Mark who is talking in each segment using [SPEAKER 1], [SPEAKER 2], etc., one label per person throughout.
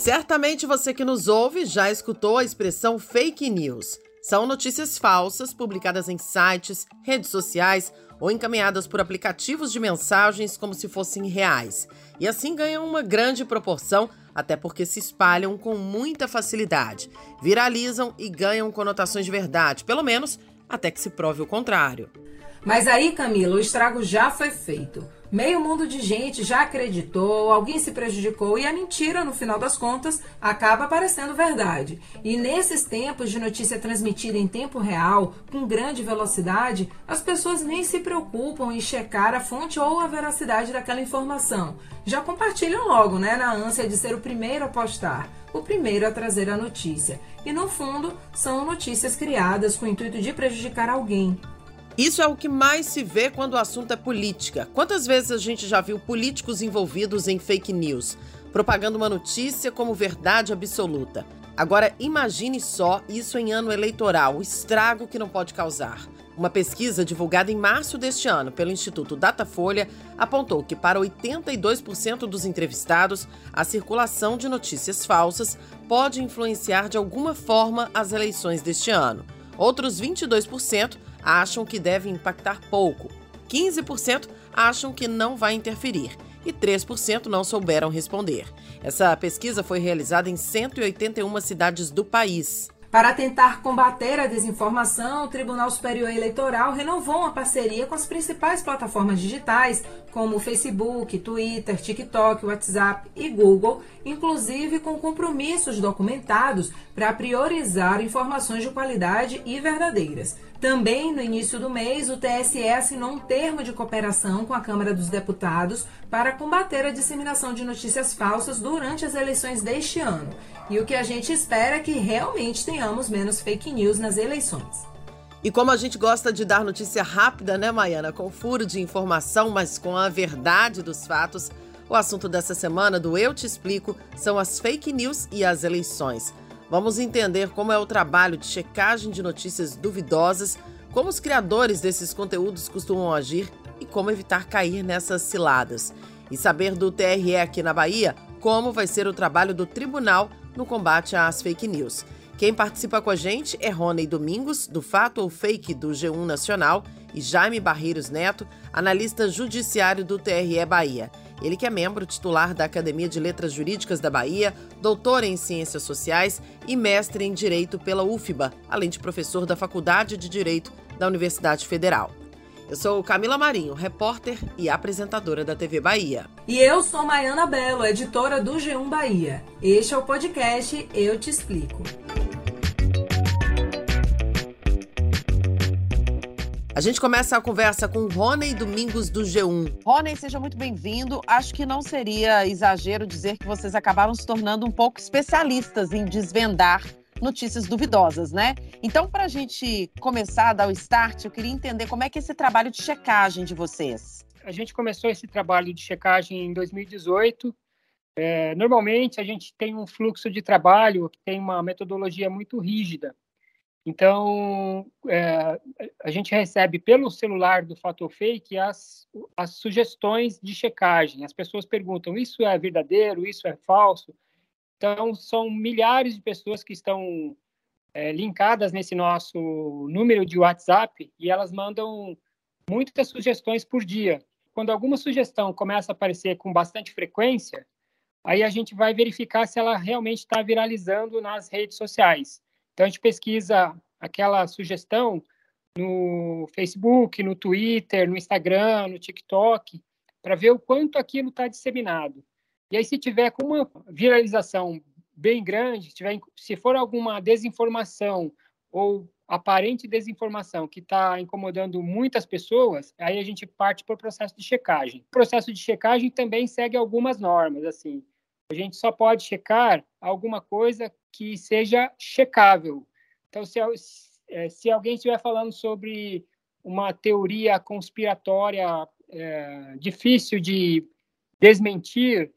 [SPEAKER 1] Certamente você que nos ouve já escutou a expressão fake news. São notícias falsas publicadas em sites, redes sociais ou encaminhadas por aplicativos de mensagens como se fossem reais. E assim ganham uma grande proporção, até porque se espalham com muita facilidade, viralizam e ganham conotações de verdade, pelo menos até que se prove o contrário.
[SPEAKER 2] Mas aí, Camila, o estrago já foi feito. Meio mundo de gente já acreditou, alguém se prejudicou e a mentira, no final das contas, acaba parecendo verdade. E nesses tempos de notícia transmitida em tempo real, com grande velocidade, as pessoas nem se preocupam em checar a fonte ou a veracidade daquela informação. Já compartilham logo, né, na ânsia de ser o primeiro a postar, o primeiro a trazer a notícia. E no fundo, são notícias criadas com o intuito de prejudicar alguém.
[SPEAKER 1] Isso é o que mais se vê quando o assunto é política. Quantas vezes a gente já viu políticos envolvidos em fake news, propagando uma notícia como verdade absoluta? Agora, imagine só isso em ano eleitoral, o estrago que não pode causar. Uma pesquisa divulgada em março deste ano pelo Instituto Datafolha apontou que, para 82% dos entrevistados, a circulação de notícias falsas pode influenciar de alguma forma as eleições deste ano. Outros 22% acham que deve impactar pouco, 15% acham que não vai interferir e 3% não souberam responder. Essa pesquisa foi realizada em 181 cidades do país.
[SPEAKER 2] Para tentar combater a desinformação, o Tribunal Superior Eleitoral renovou uma parceria com as principais plataformas digitais, como Facebook, Twitter, TikTok, WhatsApp e Google, inclusive com compromissos documentados para priorizar informações de qualidade e verdadeiras. Também no início do mês, o TSE assinou um termo de cooperação com a Câmara dos Deputados para combater a disseminação de notícias falsas durante as eleições deste ano. E o que a gente espera é que realmente tenhamos menos fake news nas eleições.
[SPEAKER 1] E como a gente gosta de dar notícia rápida, né, Maiana? Com furo de informação, mas com a verdade dos fatos, o assunto dessa semana do Eu Te Explico são as fake news e as eleições. Vamos entender como é o trabalho de checagem de notícias duvidosas, como os criadores desses conteúdos costumam agir e como evitar cair nessas ciladas. E saber do TRE aqui na Bahia como vai ser o trabalho do tribunal no combate às fake news. Quem participa com a gente é Rony Domingos, do Fato ou Fake do G1 Nacional, e Jaime Barreiros Neto, analista judiciário do TRE Bahia. Ele que é membro titular da Academia de Letras Jurídicas da Bahia, doutor em Ciências Sociais e mestre em Direito pela UFBA, além de professor da Faculdade de Direito da Universidade Federal. Eu sou Camila Marinho, repórter e apresentadora da TV Bahia.
[SPEAKER 2] E eu sou Maiana Belo, editora do G1 Bahia. Este é o podcast Eu Te Explico.
[SPEAKER 1] A gente começa a conversa com Rony Domingos do G1. Rony, seja muito bem-vindo. Acho que não seria exagero dizer que vocês acabaram se tornando um pouco especialistas em desvendar notícias duvidosas, né? Então, para a gente começar a dar o start, eu queria entender como é que é esse trabalho de checagem de vocês.
[SPEAKER 3] A gente começou esse trabalho de checagem em 2018. É, normalmente, a gente tem um fluxo de trabalho que tem uma metodologia muito rígida. Então, é, a gente recebe pelo celular do Fator Fake as, as sugestões de checagem. As pessoas perguntam: isso é verdadeiro? Isso é falso? Então, são milhares de pessoas que estão é, linkadas nesse nosso número de WhatsApp e elas mandam muitas sugestões por dia. Quando alguma sugestão começa a aparecer com bastante frequência, aí a gente vai verificar se ela realmente está viralizando nas redes sociais. Então, a gente pesquisa aquela sugestão no Facebook, no Twitter, no Instagram, no TikTok, para ver o quanto aquilo está disseminado. E aí, se tiver com uma viralização bem grande, se, tiver, se for alguma desinformação ou aparente desinformação que está incomodando muitas pessoas, aí a gente parte para o processo de checagem. O processo de checagem também segue algumas normas, assim. A gente só pode checar alguma coisa que seja checável. Então, se, é, se alguém estiver falando sobre uma teoria conspiratória é, difícil de desmentir,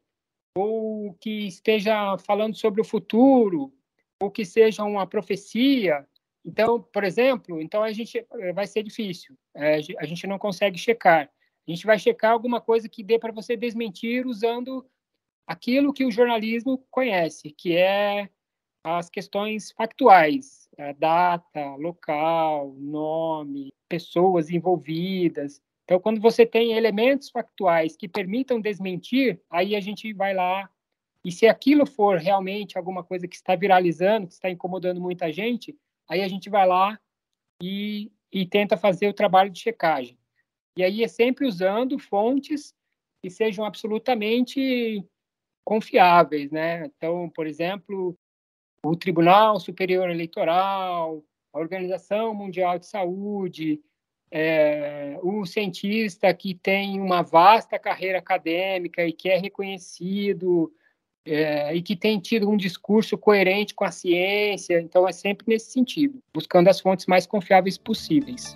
[SPEAKER 3] ou que esteja falando sobre o futuro, ou que seja uma profecia, então, por exemplo, então a gente é, vai ser difícil. É, a gente não consegue checar. A gente vai checar alguma coisa que dê para você desmentir usando aquilo que o jornalismo conhece, que é as questões factuais, data, local, nome, pessoas envolvidas. Então, quando você tem elementos factuais que permitam desmentir, aí a gente vai lá e se aquilo for realmente alguma coisa que está viralizando, que está incomodando muita gente, aí a gente vai lá e, e tenta fazer o trabalho de checagem. E aí é sempre usando fontes que sejam absolutamente confiáveis, né? Então, por exemplo, o Tribunal Superior Eleitoral, a Organização Mundial de Saúde, é, o cientista que tem uma vasta carreira acadêmica e que é reconhecido é, e que tem tido um discurso coerente com a ciência. Então, é sempre nesse sentido, buscando as fontes mais confiáveis possíveis.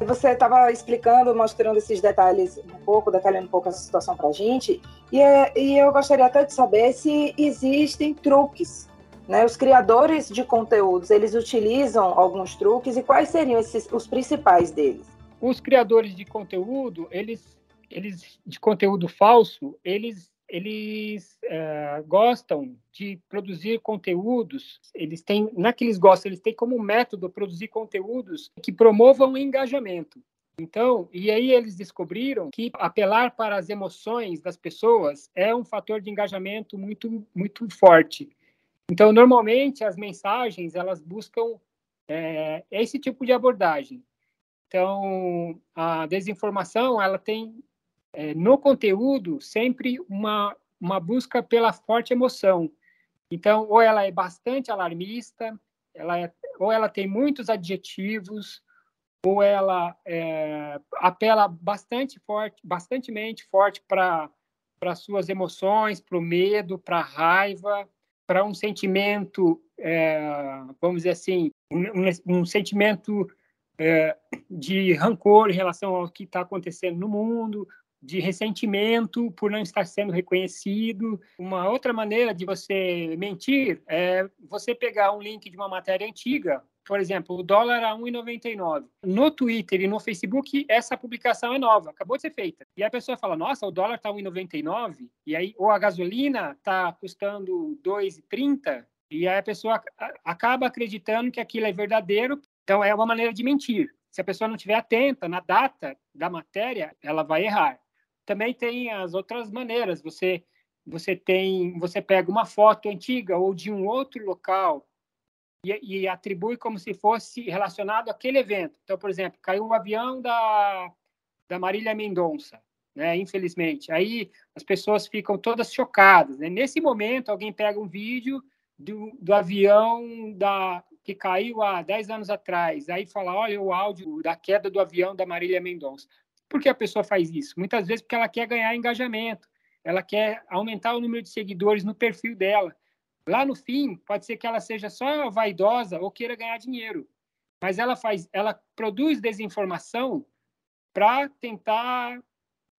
[SPEAKER 4] Você estava explicando, mostrando esses detalhes pouco, detalhando um pouco essa situação para a gente, e, é, e eu gostaria até de saber se existem truques né, os criadores de conteúdos, eles utilizam alguns truques e quais seriam esses, os principais deles?
[SPEAKER 3] Os criadores de conteúdo, eles, eles de conteúdo falso, eles eles é, gostam de produzir conteúdos, eles têm, não é gostam, eles têm como método produzir conteúdos que promovam engajamento. Então, e aí eles descobriram que apelar para as emoções das pessoas é um fator de engajamento muito, muito forte. Então, normalmente, as mensagens, elas buscam é, esse tipo de abordagem. Então, a desinformação, ela tem é, no conteúdo sempre uma, uma busca pela forte emoção. Então, ou ela é bastante alarmista, ela é, ou ela tem muitos adjetivos, ou ela é, apela bastante forte, bastantemente forte para para suas emoções, para o medo, para a raiva, para um sentimento, é, vamos dizer assim, um, um sentimento é, de rancor em relação ao que está acontecendo no mundo, de ressentimento por não estar sendo reconhecido. Uma outra maneira de você mentir é você pegar um link de uma matéria antiga, por exemplo, o dólar a 1,99. No Twitter e no Facebook, essa publicação é nova, acabou de ser feita. E a pessoa fala: "Nossa, o dólar está 1,99", e aí ou a gasolina está custando 2,30, e aí a pessoa acaba acreditando que aquilo é verdadeiro. Então é uma maneira de mentir. Se a pessoa não estiver atenta na data da matéria, ela vai errar. Também tem as outras maneiras. Você você tem, você pega uma foto antiga ou de um outro local e, e atribui como se fosse relacionado àquele evento. Então, por exemplo, caiu um avião da da Marília Mendonça, né? Infelizmente, aí as pessoas ficam todas chocadas. Né? Nesse momento, alguém pega um vídeo do, do avião da que caiu há 10 anos atrás, aí fala, olha o áudio da queda do avião da Marília Mendonça. Por que a pessoa faz isso? Muitas vezes porque ela quer ganhar engajamento, ela quer aumentar o número de seguidores no perfil dela. Lá no fim, pode ser que ela seja só vaidosa ou queira ganhar dinheiro, mas ela faz, ela produz desinformação para tentar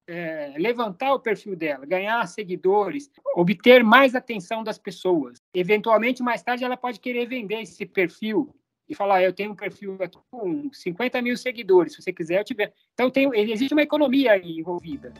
[SPEAKER 3] é, levantar o perfil dela, ganhar seguidores, obter mais atenção das pessoas. Eventualmente, mais tarde, ela pode querer vender esse perfil e falar, eu tenho um perfil aqui com 50 mil seguidores, se você quiser, eu tiver. Então, tem, existe uma economia envolvida.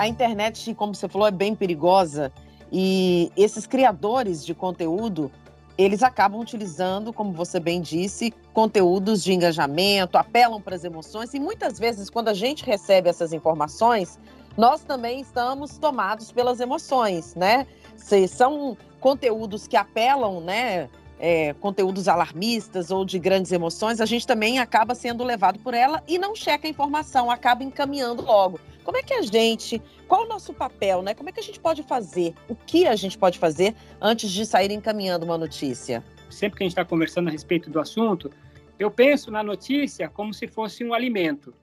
[SPEAKER 5] A internet, como você falou, é bem perigosa e esses criadores de conteúdo, eles acabam utilizando, como você bem disse, conteúdos de engajamento, apelam para as emoções e muitas vezes, quando a gente recebe essas informações, nós também estamos tomados pelas emoções, né? Se são conteúdos que apelam, né? É, conteúdos alarmistas ou de grandes emoções, a gente também acaba sendo levado por ela e não checa a informação, acaba encaminhando logo. Como é que a gente, qual o nosso papel, né? Como é que a gente pode fazer? O que a gente pode fazer antes de sair encaminhando uma notícia?
[SPEAKER 3] Sempre que a gente está conversando a respeito do assunto, eu penso na notícia como se fosse um alimento.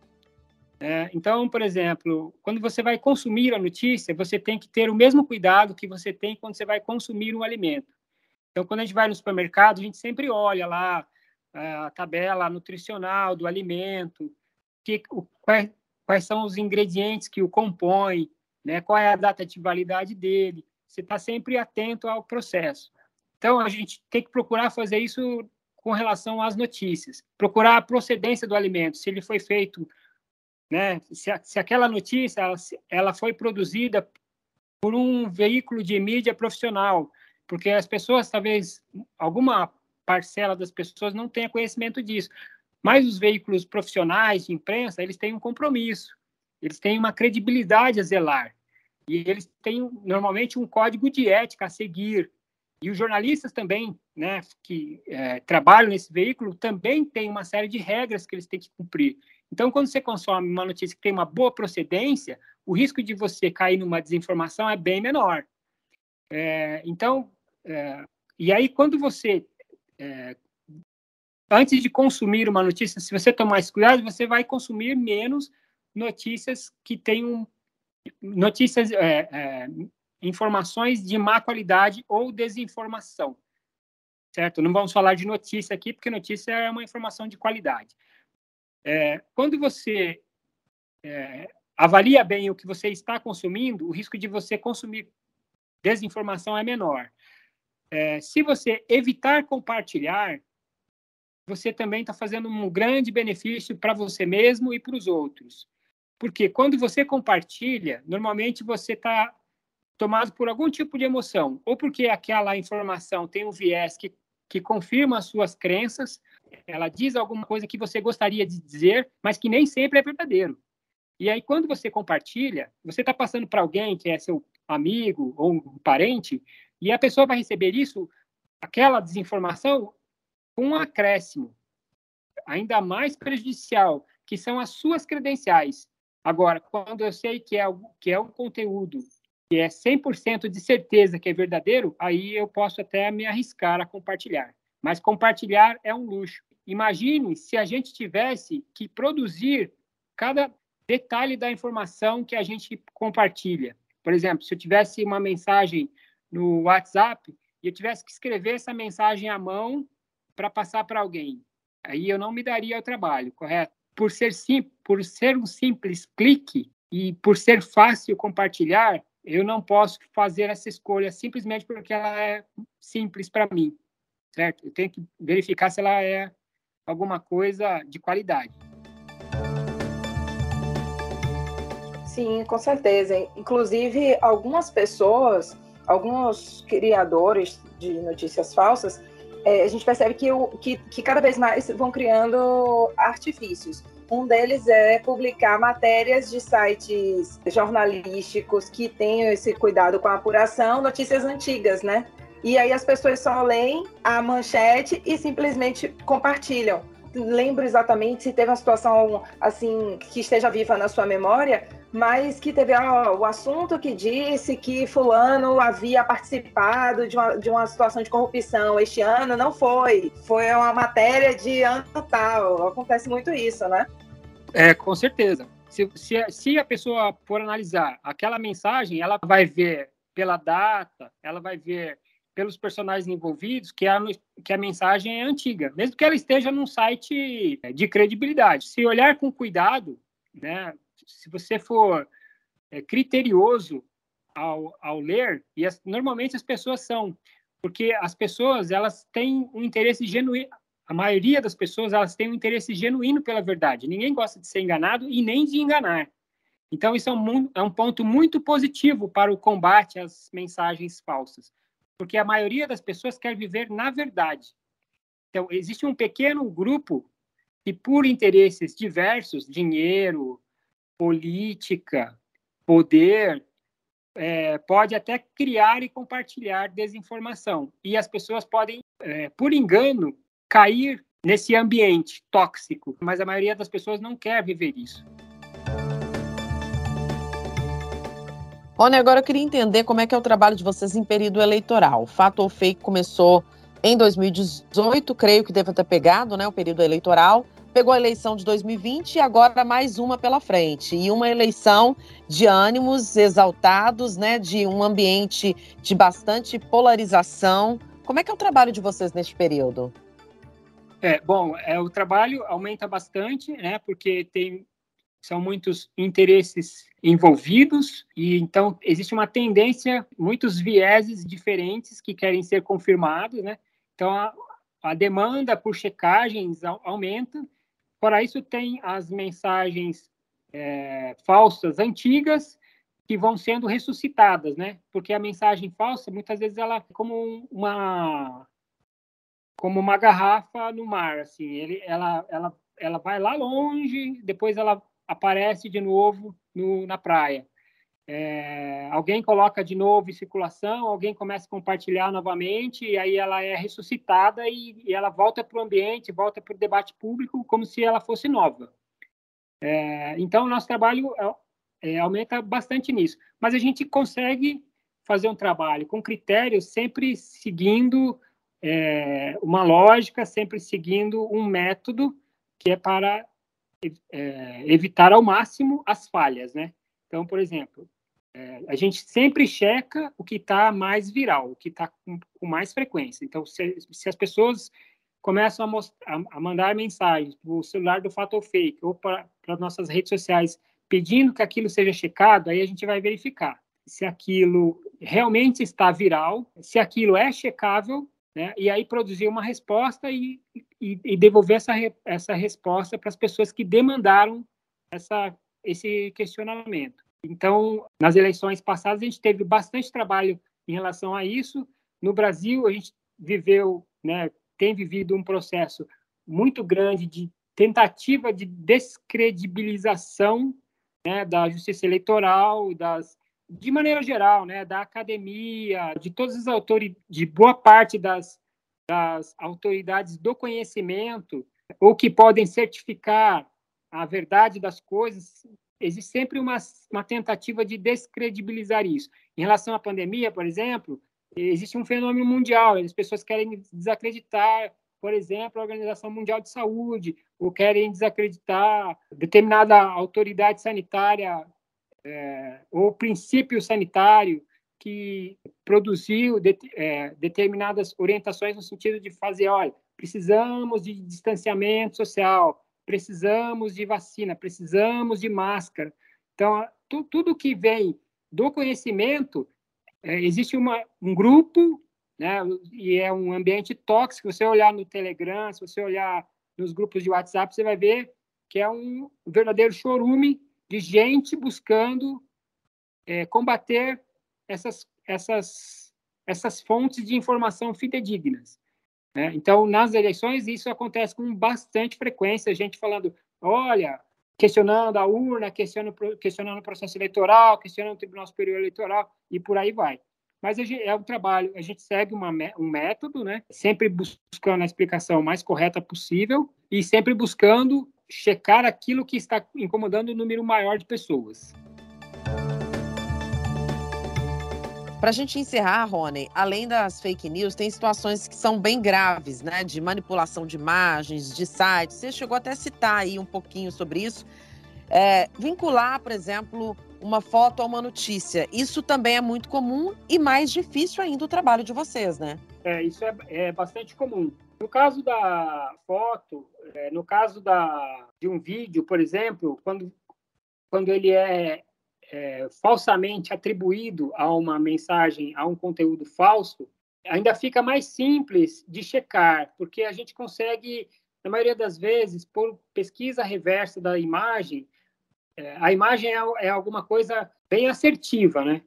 [SPEAKER 3] É, então, por exemplo, quando você vai consumir a notícia, você tem que ter o mesmo cuidado que você tem quando você vai consumir um alimento. Então, quando a gente vai no supermercado, a gente sempre olha lá é, a tabela nutricional do alimento, que, o, quais, são os ingredientes que o compõem, né, qual é a data de validade dele. Você está sempre atento ao processo. Então, a gente tem que procurar fazer isso com relação às notícias. Procurar a procedência do alimento, se ele foi feito né? Se, se aquela notícia ela foi produzida por um veículo de mídia profissional, porque as pessoas talvez alguma parcela das pessoas não tenha conhecimento disso, mas os veículos profissionais de imprensa eles têm um compromisso, eles têm uma credibilidade a zelar e eles têm normalmente um código de ética a seguir e os jornalistas também, né, que é, trabalham nesse veículo, também têm uma série de regras que eles têm que cumprir. Então, quando você consome uma notícia que tem uma boa procedência, o risco de você cair numa desinformação é bem menor. É, então, é, e aí quando você, é, antes de consumir uma notícia, se você tomar esse cuidado, você vai consumir menos notícias que tenham notícias, é, é, informações de má qualidade ou desinformação, certo? Não vamos falar de notícia aqui, porque notícia é uma informação de qualidade. É, quando você é, avalia bem o que você está consumindo, o risco de você consumir desinformação é menor. É, se você evitar compartilhar, você também está fazendo um grande benefício para você mesmo e para os outros. Porque quando você compartilha, normalmente você está tomado por algum tipo de emoção, ou porque aquela informação tem um viés que, que confirma as suas crenças, ela diz alguma coisa que você gostaria de dizer, mas que nem sempre é verdadeiro. E aí, quando você compartilha, você está passando para alguém que é seu amigo ou um parente, e a pessoa vai receber isso, aquela desinformação, um acréscimo ainda mais prejudicial, que são as suas credenciais. Agora, quando eu sei que é, que é um conteúdo que é 100% de certeza que é verdadeiro, aí eu posso até me arriscar a compartilhar. Mas compartilhar é um luxo. Imagine se a gente tivesse que produzir cada detalhe da informação que a gente compartilha. Por exemplo, se eu tivesse uma mensagem no WhatsApp e eu tivesse que escrever essa mensagem à mão para passar para alguém, aí eu não me daria o trabalho, correto? Por ser, sim, por ser um simples clique e por ser fácil compartilhar, eu não posso fazer essa escolha simplesmente porque ela é simples para mim, certo? Eu tenho que verificar se ela é alguma coisa de qualidade.
[SPEAKER 4] Sim, com certeza. Inclusive, algumas pessoas, alguns criadores de notícias falsas, é, a gente percebe que, o, que, que cada vez mais vão criando artifícios. Um deles é publicar matérias de sites jornalísticos que tenham esse cuidado com a apuração, notícias antigas, né? E aí as pessoas só leem a manchete e simplesmente compartilham. Lembro exatamente se teve uma situação assim que esteja viva na sua memória, mas que teve ó, o assunto que disse que fulano havia participado de uma, de uma situação de corrupção este ano, não foi. Foi uma matéria de ano tal. Acontece muito isso, né?
[SPEAKER 3] É, com certeza. Se, se, se a pessoa for analisar aquela mensagem, ela vai ver pela data, ela vai ver pelos personagens envolvidos que a, que a mensagem é antiga, mesmo que ela esteja num site de credibilidade. Se olhar com cuidado, né, se você for é, criterioso ao, ao ler, e as, normalmente as pessoas são, porque as pessoas elas têm um interesse genuíno, a maioria das pessoas elas têm um interesse genuíno pela verdade. Ninguém gosta de ser enganado e nem de enganar. Então isso é um, é um ponto muito positivo para o combate às mensagens falsas, porque a maioria das pessoas quer viver na verdade. Então existe um pequeno grupo que por interesses diversos, dinheiro, política, poder, é, pode até criar e compartilhar desinformação. E as pessoas podem, é, por engano, cair nesse ambiente tóxico, mas a maioria das pessoas não quer viver isso.
[SPEAKER 5] Rony, agora eu queria entender como é que é o trabalho de vocês em período eleitoral. Fato ou fake começou em 2018, creio que deva ter pegado né, o período eleitoral pegou a eleição de 2020 e agora mais uma pela frente. E uma eleição de ânimos exaltados, né, de um ambiente de bastante polarização. Como é que é o trabalho de vocês neste período?
[SPEAKER 3] É, bom, é, o trabalho aumenta bastante, né, porque tem são muitos interesses envolvidos e então existe uma tendência, muitos vieses diferentes que querem ser confirmados, né? Então a, a demanda por checagens aumenta Fora isso, tem as mensagens é, falsas antigas que vão sendo ressuscitadas, né? Porque a mensagem falsa, muitas vezes, ela é como uma como uma garrafa no mar, assim, ele, ela, ela, ela vai lá longe, depois ela aparece de novo no, na praia. É, alguém coloca de novo em circulação, alguém começa a compartilhar novamente, e aí ela é ressuscitada e, e ela volta para o ambiente, volta para o debate público como se ela fosse nova. É, então, o nosso trabalho é, é, aumenta bastante nisso. Mas a gente consegue fazer um trabalho com critérios sempre seguindo é, uma lógica, sempre seguindo um método que é para é, evitar ao máximo as falhas, né? Então, por exemplo, é, a gente sempre checa o que está mais viral, o que está com, com, mais frequência. Então, se, se as pessoas começam a, mostrar, a mandar mensagens para o celular do fato ou fake ou para as nossas redes sociais pedindo que aquilo seja checado, aí a gente vai verificar se aquilo realmente está viral, se aquilo é checável, né? e aí produzir uma resposta e, e, e devolver essa, essa resposta para as pessoas que demandaram essa, esse questionamento. Então, nas eleições passadas, a gente teve bastante trabalho em relação a isso. No Brasil, a gente viveu, né, tem vivido um processo muito grande de tentativa de descredibilização né, da justiça eleitoral, das, de maneira geral, né, da academia, de todas as autoridades, de boa parte das, das autoridades do conhecimento, ou que podem certificar a verdade das coisas, existe sempre uma, uma tentativa de descredibilizar isso. Em relação à pandemia, por exemplo, existe um fenômeno mundial, as pessoas querem desacreditar, por exemplo, a Organização Mundial de Saúde, ou querem desacreditar determinada autoridade sanitária é, ou princípio sanitário que produziu de, é, determinadas orientações no sentido de fazer, olha, precisamos de distanciamento social, precisamos de vacina, precisamos de máscara. Então, tu, tudo que vem do conhecimento é, existe uma, um grupo, né, e é um ambiente tóxico. Se você olhar no Telegram, se você olhar nos grupos de WhatsApp, você vai ver que é um verdadeiro chorume de gente buscando é, combater essas, essas, essas fontes de informação fidedignas. Né? Então, nas eleições, isso acontece com bastante frequência, gente falando, olha, questionando a urna, questionando, questionando o processo eleitoral, questionando o Tribunal Superior Eleitoral e por aí vai. Mas é um trabalho, a gente segue uma, um método, né? sempre buscando a explicação mais correta possível e sempre buscando checar aquilo que está incomodando o um número maior de pessoas.
[SPEAKER 5] Para a gente encerrar, Rony, além das fake news, tem situações que são bem graves, né? De manipulação de imagens, de sites. Você chegou até a citar aí um pouquinho sobre isso. É, vincular, por exemplo, uma foto a uma notícia. Isso também é muito comum e mais difícil ainda o trabalho de vocês, né?
[SPEAKER 3] É, isso é, é bastante comum. No caso da foto, é, no caso da, de um vídeo, por exemplo, quando, quando ele é é, falsamente atribuído a uma mensagem, a um conteúdo falso, ainda fica mais simples de checar, porque a gente consegue, na maioria das vezes, por pesquisa reversa da imagem, é, a imagem é, é alguma coisa bem assertiva, né?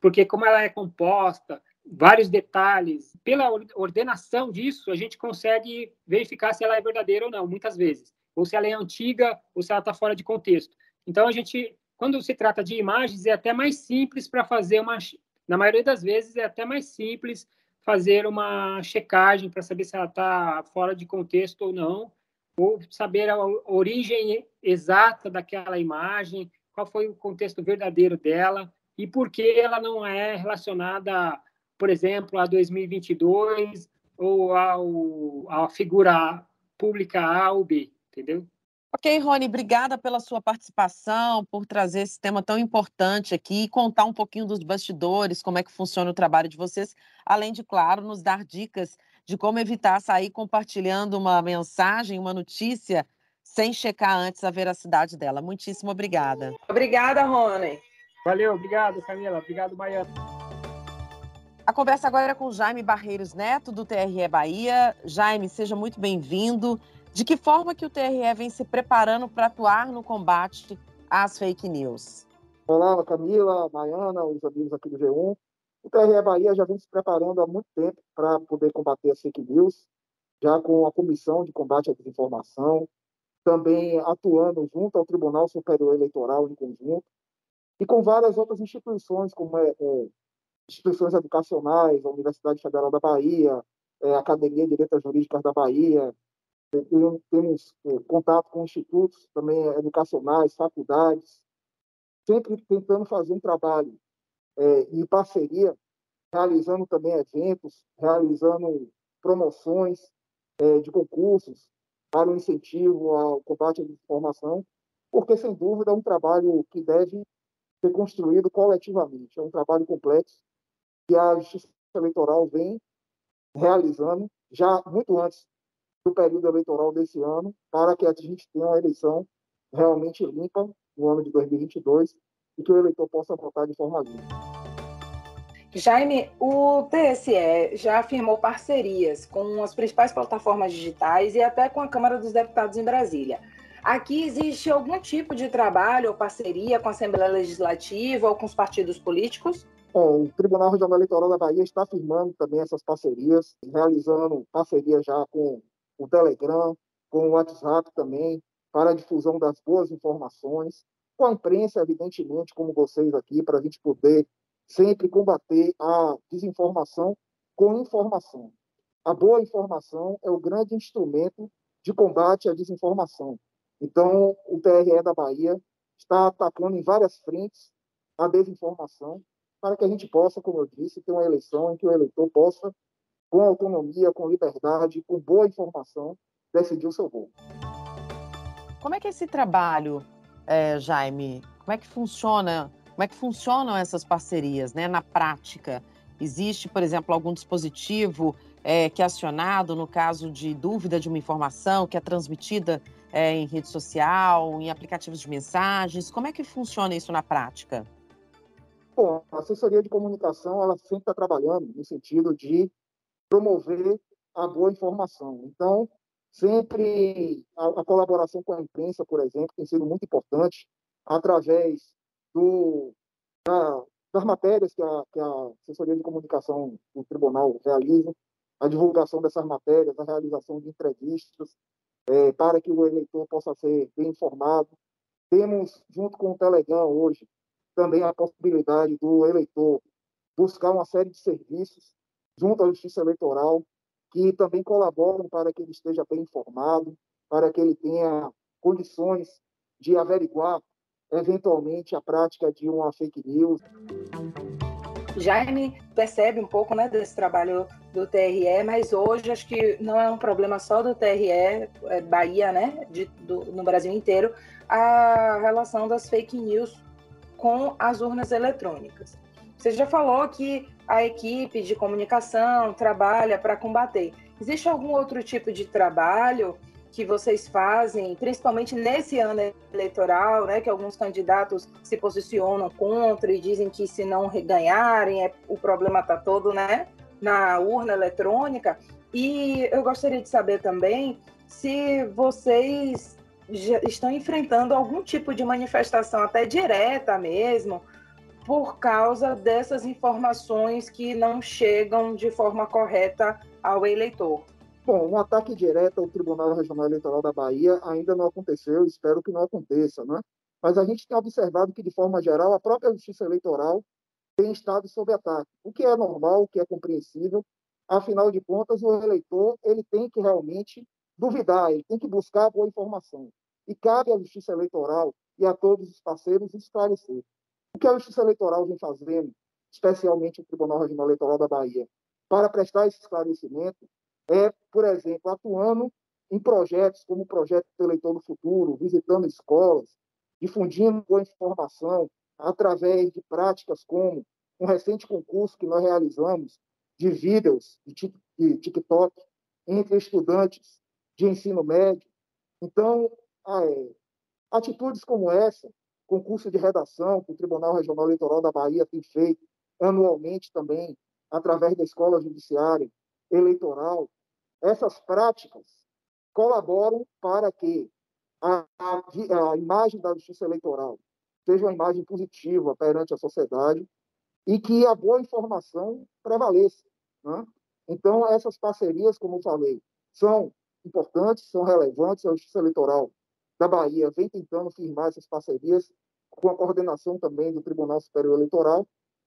[SPEAKER 3] Porque como ela é composta, vários detalhes, pela ordenação disso, a gente consegue verificar se ela é verdadeira ou não, muitas vezes, ou se ela é antiga, ou se ela está fora de contexto. Então a gente quando se trata de imagens, é até mais simples para fazer uma. Na maioria das vezes, é até mais simples fazer uma checagem para saber se ela está fora de contexto ou não, ou saber a origem exata daquela imagem, qual foi o contexto verdadeiro dela e por que ela não é relacionada, por exemplo, a 2022 ou ao, à figura pública A ou B, entendeu?
[SPEAKER 5] Ok, Rony, obrigada pela sua participação, por trazer esse tema tão importante aqui e contar um pouquinho dos bastidores, como é que funciona o trabalho de vocês, além de, claro, nos dar dicas de como evitar sair compartilhando uma mensagem, uma notícia, sem checar antes a veracidade dela. Muitíssimo obrigada.
[SPEAKER 4] Obrigada, Rony.
[SPEAKER 3] Valeu, obrigado, Camila. Obrigado, Baiano.
[SPEAKER 5] A conversa agora é com Jaime Barreiros Neto, do TRE Bahia. Jaime, seja muito bem-vindo. De que forma que o TRE vem se preparando para atuar no combate às fake news?
[SPEAKER 6] Olá, Camila, Maiana, os amigos aqui do G1. O TRE Bahia já vem se preparando há muito tempo para poder combater as fake news, já com a Comissão de Combate à Desinformação, também atuando junto ao Tribunal Superior Eleitoral em conjunto, e com várias outras instituições, como é, é, instituições educacionais, a Universidade Federal da Bahia, é, a Academia de Letras Jurídicas da Bahia, é, temos é, contato com institutos também educacionais, faculdades, sempre tentando fazer um trabalho é, em parceria, realizando também eventos, realizando promoções é, de concursos para o incentivo ao combate à desinformação, porque, sem dúvida, é um trabalho que deve ser construído coletivamente. É um trabalho complexo que a Justiça Eleitoral vem realizando já muito antes do período eleitoral desse ano, para que a gente tenha uma eleição realmente limpa no ano de 2022 e que o eleitor possa votar de forma limpa.
[SPEAKER 4] Jaime, o TSE já afirmou parcerias com as principais plataformas digitais e até com a Câmara dos Deputados em Brasília. Aqui existe algum tipo de trabalho ou parceria com a Assembleia Legislativa ou com os partidos políticos?
[SPEAKER 6] Bom, o Tribunal Regional Eleitoral da Bahia está firmando também essas parcerias, realizando parceria já com o Telegram, com o WhatsApp também, para a difusão das boas informações com a imprensa, evidentemente, como vocês aqui, para a gente poder sempre combater a desinformação com informação. A boa informação é o grande instrumento de combate à desinformação. Então, o TRE da Bahia está atacando em várias frentes a desinformação para que a gente possa, como eu disse, ter uma eleição em que o eleitor possa, com autonomia, com liberdade, com boa informação, decidir o seu voto.
[SPEAKER 5] Como é que é esse trabalho é, Jaime, como é que funciona? Como é que funcionam essas parcerias, né, na prática? Existe, por exemplo, algum dispositivo é, que é acionado no caso de dúvida de uma informação que é transmitida é, em rede social, em aplicativos de mensagens? Como é que funciona isso na prática?
[SPEAKER 6] Bom, a assessoria de comunicação ela sempre está trabalhando no sentido de promover a boa informação. Então, Sempre a, a, colaboração com a imprensa, por exemplo, tem sido muito importante através do, da, das matérias que a, que a assessoria de comunicação do tribunal realiza, a divulgação dessas matérias, a realização de entrevistas, é, para que o eleitor possa ser bem informado. Temos, junto com o Telegram hoje, também a possibilidade do eleitor buscar uma série de serviços junto à Justiça Eleitoral, que também colaboram para que ele esteja bem informado, para que ele tenha condições de averiguar eventualmente a prática de uma fake news.
[SPEAKER 4] Jaime percebe um pouco né, desse trabalho do TRE, mas hoje acho que não é um problema só do TRE, é Bahia, né, de, do, no Brasil inteiro, a relação das fake news com as urnas eletrônicas. Você já falou que a equipe de comunicação trabalha para combater. Existe algum outro tipo de trabalho que vocês fazem, principalmente nesse ano eleitoral, né, que alguns candidatos se posicionam contra e dizem que se não ganharem, é, o problema está todo né, na urna eletrônica. E eu gostaria de saber também se vocês estão enfrentando algum tipo de manifestação, até direta mesmo, por causa dessas informações que não chegam de forma correta ao eleitor.
[SPEAKER 6] Bom, um ataque direto ao Tribunal Regional Eleitoral da Bahia ainda não aconteceu, espero que não aconteça, né? Mas a gente tem observado que, de forma geral, a própria Justiça Eleitoral tem estado sob ataque, o que é normal, o que é compreensível. Afinal de contas, o eleitor ele tem que realmente duvidar, ele tem que buscar boa informação. E cabe à Justiça Eleitoral e a todos os parceiros esclarecer. O que a Justiça Eleitoral vem fazendo, especialmente o Tribunal Regional Eleitoral da Bahia, para prestar esse esclarecimento, é, por exemplo, atuando em projetos como o Projeto Eleitor do Futuro, visitando escolas, difundindo boa informação através de práticas como um recente concurso que nós realizamos de vídeos de TikTok entre estudantes de ensino médio. Então, é, atitudes como essa concurso de redação que o Tribunal Regional Eleitoral da Bahia tem feito anualmente também através da escola judiciária eleitoral, essas práticas colaboram para que a, a, a imagem da justiça eleitoral seja uma imagem positiva perante a sociedade e que a boa informação prevaleça. Né? Então, essas parcerias, como eu falei, são importantes, são relevantes. A Justiça Eleitoral da Bahia vem tentando firmar essas parcerias com a coordenação também do Tribunal Superior Eleitoral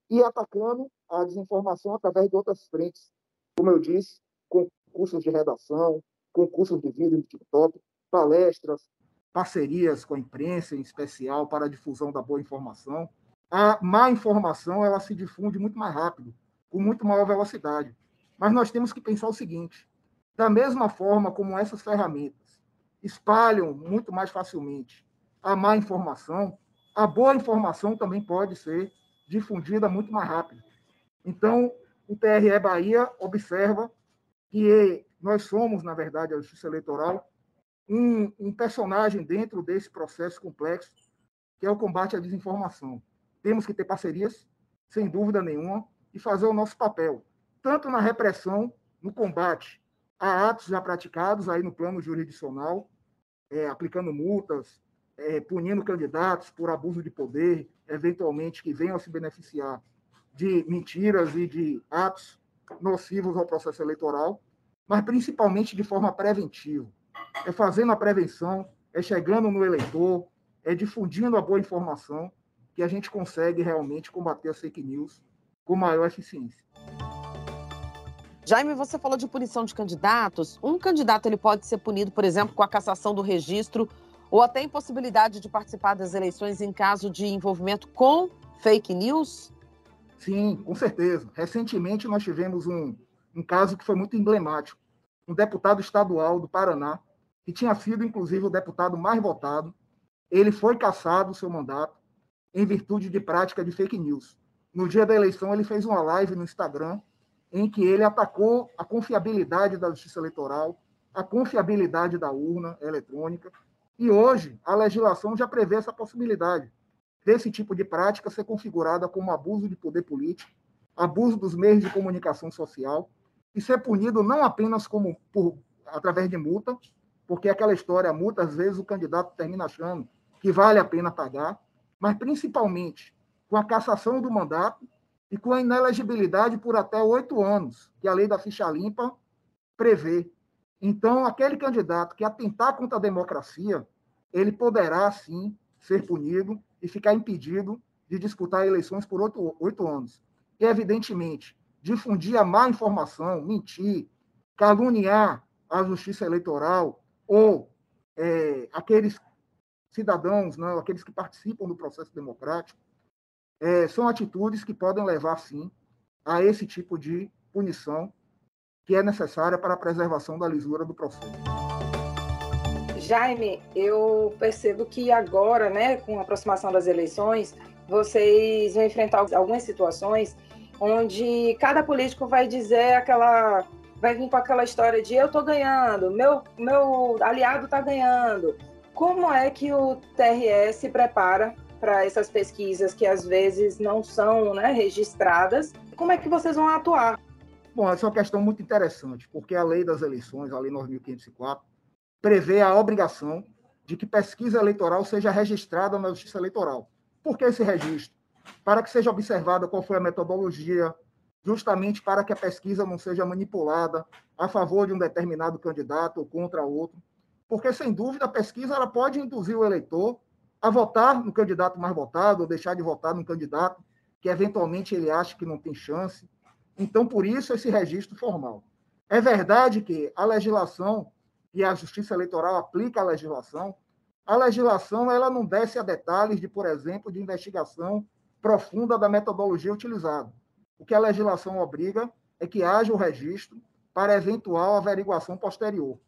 [SPEAKER 6] e atacando a desinformação através de outras frentes, como eu disse, concursos de redação, concursos de vídeo no TikTok, palestras, parcerias com a imprensa, em especial para a difusão da boa informação. A má informação ela se difunde muito mais rápido, com muito maior velocidade. Mas nós temos que pensar o seguinte: da mesma forma como essas ferramentas espalham muito mais facilmente a má informação, a boa informação também pode ser difundida muito mais rápido. Então, o TRE Bahia observa que nós somos, na verdade, a Justiça Eleitoral, um, um personagem dentro desse processo complexo, que é o combate à desinformação. Temos que ter parcerias, sem dúvida nenhuma, e fazer o nosso papel, tanto na repressão, no combate a atos já praticados aí no plano jurisdicional, é, aplicando multas, é, punindo candidatos por abuso de poder, eventualmente que venham a se beneficiar de mentiras e de atos nocivos ao processo eleitoral, mas principalmente de forma preventiva é fazendo a prevenção, é chegando no eleitor, é difundindo a boa informação que a gente consegue realmente combater as fake news com maior eficiência.
[SPEAKER 5] Jaime, você falou de punição de candidatos. Um candidato ele pode ser punido, por exemplo, com a cassação do registro ou até impossibilidade de participar das eleições em caso de envolvimento com fake news?
[SPEAKER 6] Sim, com certeza. Recentemente nós tivemos um, um caso que foi muito emblemático. Um deputado estadual do Paraná que tinha sido, inclusive, o deputado mais votado, ele foi cassado o seu mandato em virtude de prática de fake news. No dia da eleição, ele fez uma live no Instagram em que ele atacou a confiabilidade da justiça eleitoral, a confiabilidade da urna eletrônica, e hoje a legislação já prevê essa possibilidade desse tipo de prática ser configurada como abuso de poder político, abuso dos meios de comunicação social, e ser punido não apenas como por, através de multa, porque aquela história, muitas vezes o candidato termina achando que vale a pena pagar, mas principalmente com a cassação do mandato e com a inelegibilidade por até oito anos, que a lei da ficha limpa prevê. Então, aquele candidato que atentar contra a democracia, ele poderá, sim, ser punido e ficar impedido de disputar eleições por oito, anos. E, evidentemente, difundir a má informação, mentir, caluniar a justiça eleitoral, ou é, aqueles cidadãos, não, aqueles que participam do processo democrático, é, são atitudes que podem levar, sim, a esse tipo de punição que é necessária para a preservação da lisura do processo.
[SPEAKER 4] Jaime, eu percebo que agora, né, com a aproximação das eleições, vocês vão enfrentar algumas situações onde cada político vai dizer aquela vai vir com aquela história de eu tô ganhando, meu, meu aliado tá ganhando. Como é que o TRE se prepara para essas pesquisas que às vezes não são né, registradas? Como é que vocês vão atuar?
[SPEAKER 6] Bom, essa é uma questão muito interessante, porque a lei das eleições, a lei 9.504, prevê a obrigação de que pesquisa eleitoral seja registrada na Justiça Eleitoral. Por que esse registro? Para que seja observada qual foi a metodologia, justamente para que a pesquisa não seja manipulada a favor de um determinado candidato ou contra outro, porque, sem dúvida, a pesquisa ela pode induzir o eleitor a votar no candidato mais votado ou deixar de votar no candidato que, eventualmente, ele acha que não tem chance. Então, por isso, esse registro formal. É verdade que a legislação e a Justiça Eleitoral aplica a legislação, a legislação ela não desce a detalhes de, por exemplo, de investigação profunda da metodologia utilizada. O que a legislação obriga é que haja o registro para eventual averiguação posterior.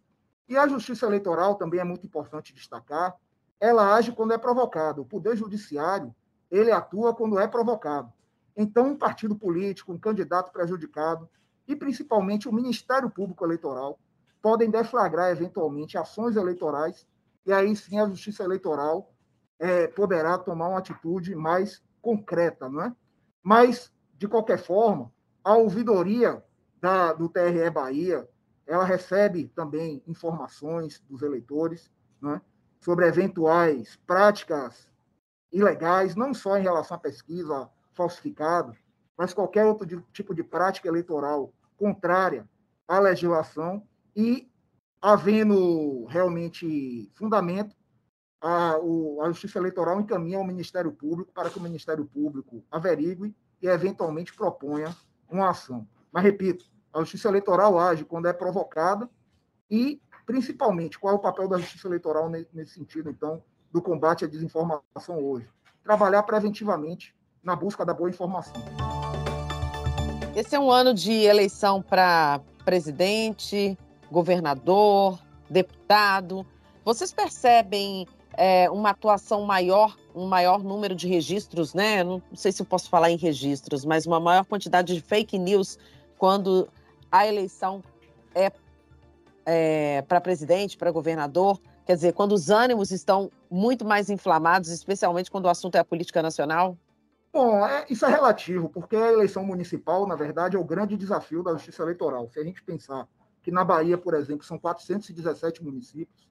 [SPEAKER 6] E a justiça eleitoral também é muito importante destacar, ela age quando é provocado. O poder judiciário, ele atua quando é provocado. Então, um partido político, um candidato prejudicado e principalmente o Ministério Público Eleitoral podem deflagrar eventualmente ações eleitorais e aí sim a justiça eleitoral é, poderá tomar uma atitude mais concreta, não é? Mas de qualquer forma, A ouvidoria da, do TRE Bahia, ela recebe também informações dos eleitores né, sobre eventuais práticas ilegais, não só em relação à pesquisa falsificada, mas qualquer outro tipo de prática eleitoral contrária à legislação e, havendo realmente fundamento, a, o, a Justiça Eleitoral encaminha ao Ministério Público para que o Ministério Público averigue e, eventualmente, proponha uma ação. Mas, repito, a Justiça Eleitoral age quando é provocada e, principalmente, qual é o papel da Justiça Eleitoral nesse sentido, então, do combate à desinformação hoje? Trabalhar preventivamente na busca da boa informação.
[SPEAKER 5] Esse é um ano de eleição para presidente, governador, deputado. Vocês percebem é, uma atuação maior, um maior número de registros, né? Não sei se eu posso falar em registros, mas uma maior quantidade de fake news quando a eleição é, é para presidente, para governador. Quer dizer, quando os ânimos estão muito mais inflamados, especialmente quando o assunto é a política nacional?
[SPEAKER 6] Bom, é, isso é relativo, porque a eleição municipal, na verdade, é o grande desafio da justiça eleitoral. Se a gente pensar que na Bahia, por exemplo, são 417 municípios,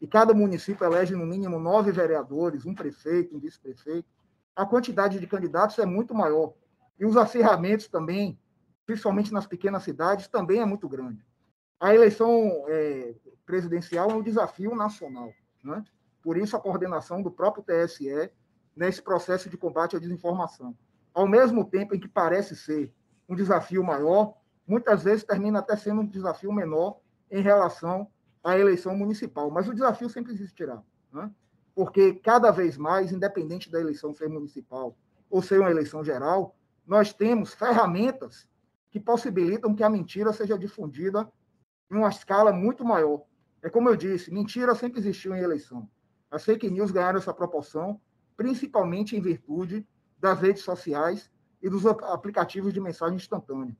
[SPEAKER 6] e cada município elege no mínimo nove vereadores, um prefeito, um vice-prefeito, a quantidade de candidatos é muito maior. E os acirramentos também, principalmente nas pequenas cidades, também é muito grande. A eleição é, presidencial é um desafio nacional. Né? Por isso, a coordenação do próprio TSE nesse processo de combate à desinformação. Ao mesmo tempo em que parece ser um desafio maior, muitas vezes termina até sendo um desafio menor em relação a eleição municipal. Mas o desafio sempre existirá, né? porque cada vez mais, independente da eleição ser municipal ou ser uma eleição geral, nós temos ferramentas que possibilitam que a mentira seja difundida em uma escala muito maior. É como eu disse, mentira sempre existiu em eleição. As fake news ganharam essa proporção, principalmente em virtude das redes sociais e dos aplicativos de mensagem instantânea.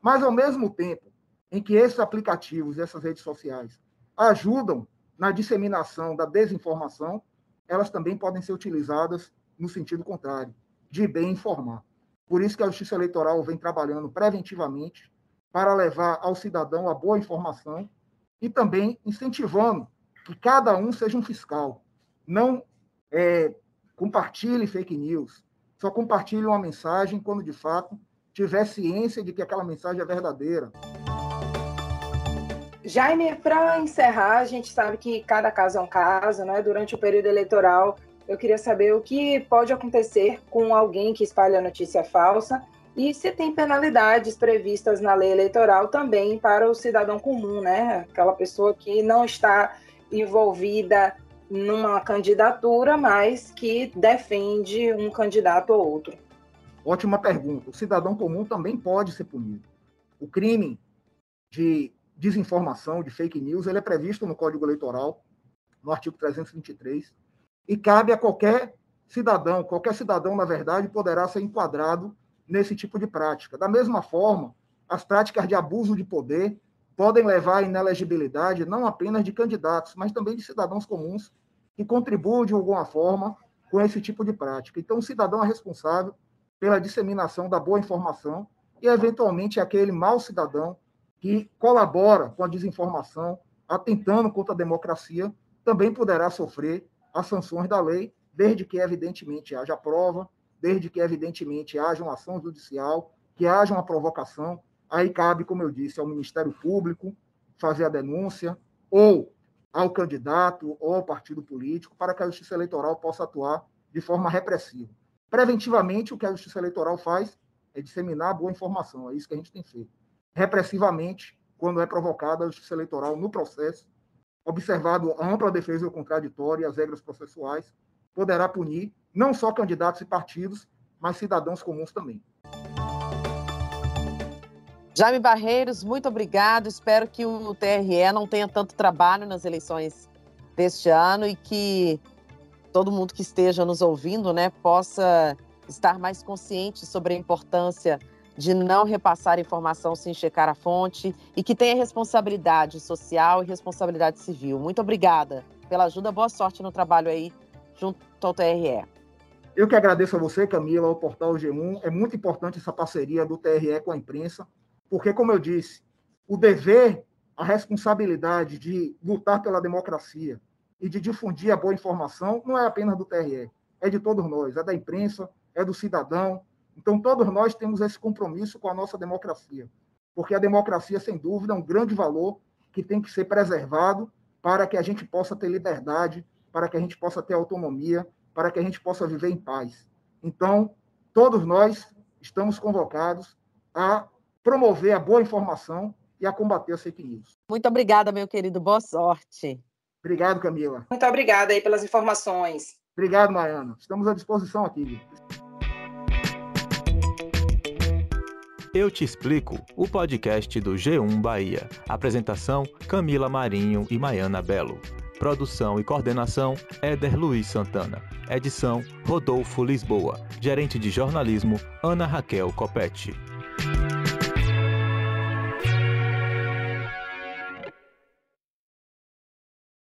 [SPEAKER 6] Mas, ao mesmo tempo em que esses aplicativos essas redes sociais ajudam na disseminação da desinformação, elas também podem ser utilizadas no sentido contrário, de bem informar. Por isso que a Justiça Eleitoral vem trabalhando preventivamente para levar ao cidadão a boa informação e também incentivando que cada um seja um fiscal. Não é, compartilhe fake news, só compartilhe uma mensagem quando de fato tiver ciência de que aquela mensagem é verdadeira.
[SPEAKER 4] Jaime, para encerrar, a gente sabe que cada caso é um caso, né? Durante o período eleitoral, eu queria saber o que pode acontecer com alguém que espalha notícia falsa e se tem penalidades previstas na lei eleitoral também para o cidadão comum, né? Aquela pessoa que não está envolvida numa candidatura, mas que defende um candidato ou outro.
[SPEAKER 6] Ótima pergunta. O cidadão comum também pode ser punido. O crime de desinformação, de fake news, ele é previsto no Código Eleitoral, no artigo 323, e cabe a qualquer cidadão, qualquer cidadão, na verdade, poderá ser enquadrado nesse tipo de prática. Da mesma forma, as práticas de abuso de poder podem levar à inelegibilidade não apenas de candidatos, mas também de cidadãos comuns que contribuem de alguma forma com esse tipo de prática. Então, o cidadão é responsável pela disseminação da boa informação e, eventualmente, aquele mau cidadão que colabora com a desinformação, atentando contra a democracia, também poderá sofrer as sanções da lei, desde que, evidentemente, haja prova, desde que, evidentemente, haja uma ação judicial, que haja uma provocação. Aí cabe, como eu disse, ao Ministério Público fazer a denúncia, ou ao candidato ou ao partido político, para que a Justiça Eleitoral possa atuar de forma repressiva. Preventivamente, o que a Justiça Eleitoral faz é disseminar boa informação, é isso que a gente tem feito repressivamente quando é provocada a justiça eleitoral no processo, observado a ampla defesa do contraditório e as regras processuais, poderá punir não só candidatos e partidos, mas cidadãos comuns também.
[SPEAKER 5] Jaime Barreiros, muito obrigado. Espero que o TRE não tenha tanto trabalho nas eleições deste ano e que todo mundo que esteja nos ouvindo, né, possa estar mais consciente sobre a importância de não repassar informação sem checar a fonte e que tenha responsabilidade social e responsabilidade civil. Muito obrigada pela ajuda, boa sorte no trabalho aí junto ao TRE.
[SPEAKER 6] Eu que agradeço a você, Camila, ao Portal G1. É muito importante essa parceria do TRE com a imprensa, porque, como eu disse, o dever, a responsabilidade de lutar pela democracia e de difundir a boa informação não é apenas do TRE, é de todos nós, é da imprensa, é do cidadão. Então, todos nós temos esse compromisso com a nossa democracia, porque a democracia, sem dúvida, é um grande valor que tem que ser preservado para que a gente possa ter liberdade, para que a gente possa ter autonomia para que a gente possa viver em paz. Então, todos nós estamos convocados a promover a boa informação e a combater as fake news.
[SPEAKER 5] Muito obrigada, meu querido. Boa sorte.
[SPEAKER 6] Obrigado, Camila.
[SPEAKER 4] Muito obrigada aí pelas informações.
[SPEAKER 6] Obrigado, Maiana. Estamos à disposição aqui.
[SPEAKER 7] Eu Te Explico, o podcast do G1 Bahia. Apresentação: Camila Marinho e Maiana Belo. Produção e coordenação: Éder Luiz Santana. Edição: Rodolfo Lisboa. Gerente de jornalismo: Ana Raquel Copete.